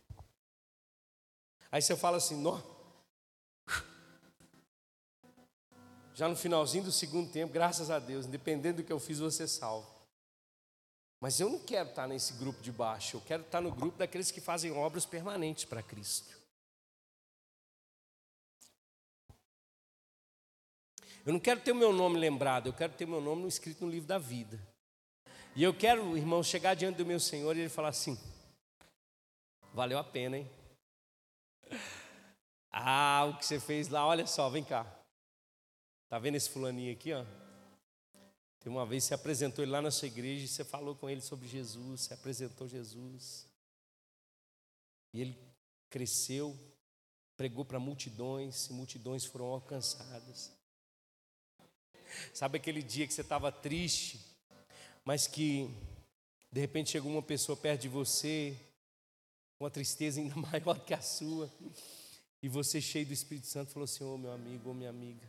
Aí você fala assim, nó. Já no finalzinho do segundo tempo, graças a Deus, independente do que eu fiz, você é salvo. Mas eu não quero estar nesse grupo de baixo, eu quero estar no grupo daqueles que fazem obras permanentes para Cristo. Eu não quero ter o meu nome lembrado, eu quero ter meu nome escrito no livro da vida. E eu quero, irmão, chegar diante do meu Senhor e ele falar assim: valeu a pena, hein? Ah, o que você fez lá, olha só, vem cá. Tá vendo esse fulaninho aqui, ó? Tem uma vez você apresentou ele lá na sua igreja e você falou com ele sobre Jesus, você apresentou Jesus. E ele cresceu, pregou para multidões, e multidões foram alcançadas. Sabe aquele dia que você estava triste, mas que de repente chegou uma pessoa perto de você, uma tristeza ainda maior que a sua, e você cheio do Espírito Santo falou assim: Ô oh, meu amigo, ô oh, minha amiga,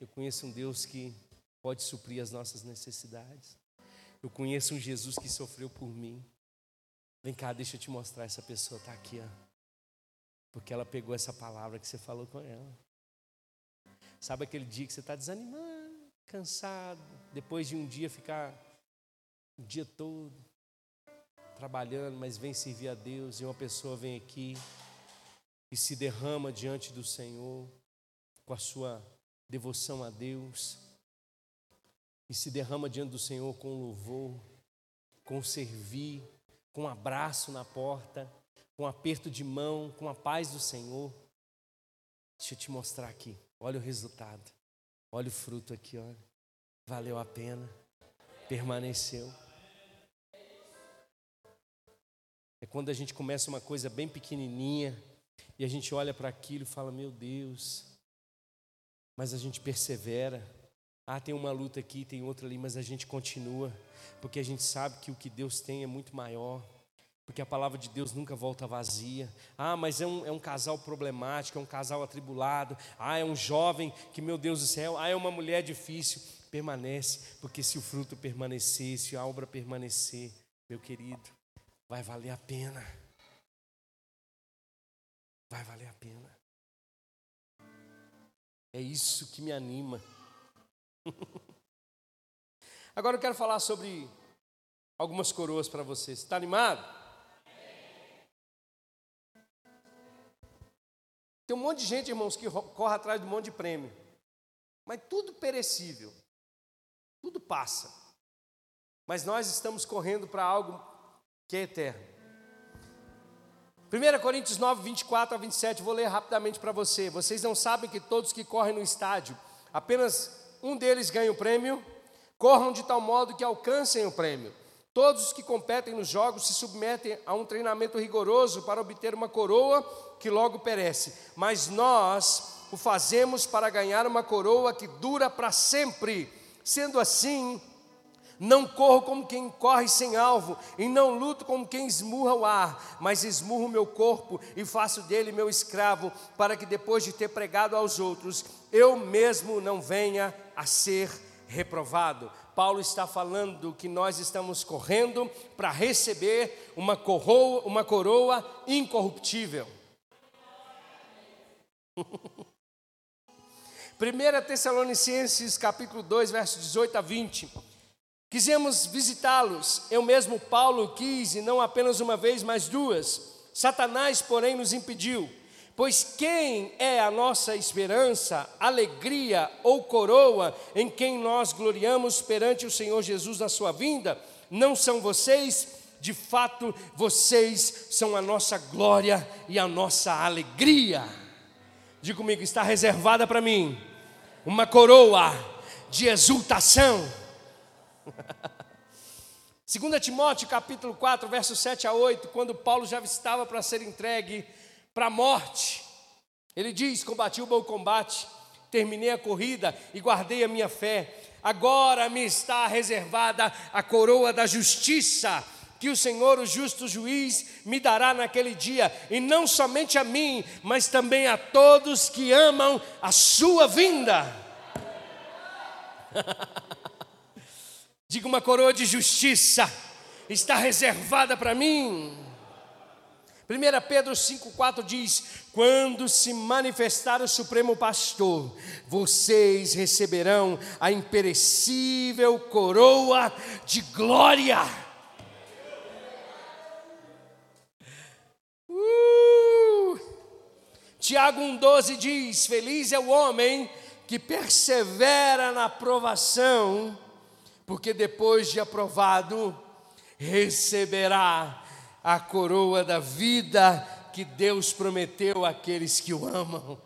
eu conheço um Deus que pode suprir as nossas necessidades. Eu conheço um Jesus que sofreu por mim. Vem cá, deixa eu te mostrar. Essa pessoa está aqui, ó. Porque ela pegou essa palavra que você falou com ela. Sabe aquele dia que você está desanimando? cansado, depois de um dia ficar o dia todo trabalhando, mas vem servir a Deus e uma pessoa vem aqui e se derrama diante do Senhor com a sua devoção a Deus e se derrama diante do Senhor com louvor, com servir, com um abraço na porta, com um aperto de mão, com a paz do Senhor. Deixa eu te mostrar aqui. Olha o resultado. Olha o fruto aqui, olha. Valeu a pena. Permaneceu. É quando a gente começa uma coisa bem pequenininha e a gente olha para aquilo e fala: Meu Deus, mas a gente persevera. Ah, tem uma luta aqui, tem outra ali, mas a gente continua, porque a gente sabe que o que Deus tem é muito maior, porque a palavra de Deus nunca volta vazia. Ah, mas é um, é um casal problemático, é um casal atribulado. Ah, é um jovem que, meu Deus do céu, ah, é uma mulher difícil. Permanece, porque se o fruto permanecer, se a obra permanecer, meu querido, vai valer a pena. Vai valer a pena. É isso que me anima. Agora eu quero falar sobre algumas coroas para você. Está animado? Tem um monte de gente, irmãos, que corre atrás de um monte de prêmio. Mas tudo perecível. Tudo passa. Mas nós estamos correndo para algo que é eterno. 1 Coríntios 9, 24 a 27, vou ler rapidamente para você. Vocês não sabem que todos que correm no estádio, apenas um deles ganha o prêmio? Corram de tal modo que alcancem o prêmio. Todos os que competem nos jogos se submetem a um treinamento rigoroso para obter uma coroa que logo perece. Mas nós o fazemos para ganhar uma coroa que dura para sempre. Sendo assim, não corro como quem corre sem alvo, e não luto como quem esmurra o ar, mas esmurro o meu corpo e faço dele meu escravo, para que depois de ter pregado aos outros, eu mesmo não venha a ser reprovado. Paulo está falando que nós estamos correndo para receber uma coroa, uma coroa incorruptível. 1 Tessalonicenses capítulo 2, versos 18 a 20. Quisemos visitá-los, eu mesmo, Paulo, quis, e não apenas uma vez, mas duas. Satanás, porém, nos impediu. Pois quem é a nossa esperança, alegria ou coroa em quem nós gloriamos perante o Senhor Jesus na sua vinda? Não são vocês, de fato, vocês são a nossa glória e a nossa alegria. Diga comigo, está reservada para mim uma coroa de exultação 2 Timóteo capítulo 4, versos 7 a 8, quando Paulo já estava para ser entregue para a morte, ele diz: Combati o bom combate, terminei a corrida e guardei a minha fé. Agora me está reservada a coroa da justiça, que o Senhor, o justo juiz, me dará naquele dia, e não somente a mim, mas também a todos que amam a sua vinda. Diga uma coroa de justiça está reservada para mim. 1 Pedro 5,4 diz: Quando se manifestar o Supremo Pastor, vocês receberão a imperecível coroa de glória. Uh! Tiago 1,12 diz: Feliz é o homem que persevera na provação porque depois de aprovado, receberá a coroa da vida que Deus prometeu àqueles que o amam.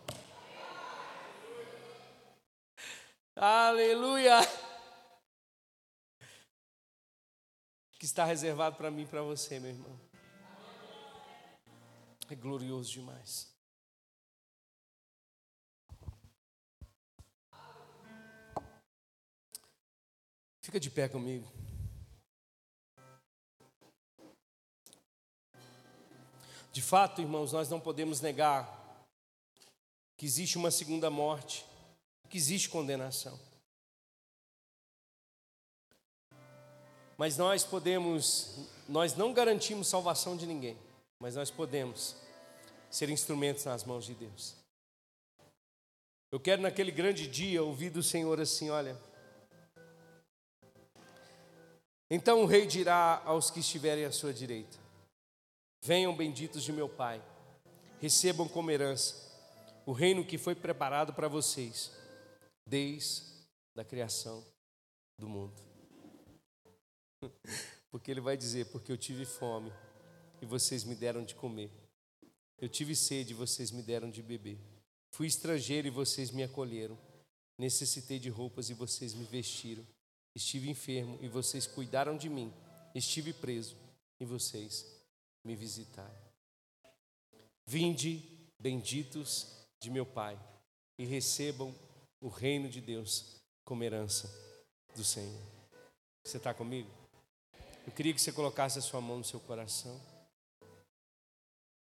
Aleluia! Que está reservado para mim e para você, meu irmão. É glorioso demais. Fica de pé comigo. De fato, irmãos, nós não podemos negar que existe uma segunda morte, que existe condenação. Mas nós podemos, nós não garantimos salvação de ninguém, mas nós podemos ser instrumentos nas mãos de Deus. Eu quero naquele grande dia ouvir do Senhor assim: olha, Então o rei dirá aos que estiverem à sua direita: Venham benditos de meu Pai, recebam como herança o reino que foi preparado para vocês desde a criação do mundo. Porque ele vai dizer: Porque eu tive fome e vocês me deram de comer. Eu tive sede e vocês me deram de beber. Fui estrangeiro e vocês me acolheram. Necessitei de roupas e vocês me vestiram. Estive enfermo e vocês cuidaram de mim. Estive preso e vocês me visitaram. Vinde, benditos de meu Pai, e recebam o reino de Deus como herança do Senhor. Você está comigo? Eu queria que você colocasse a sua mão no seu coração.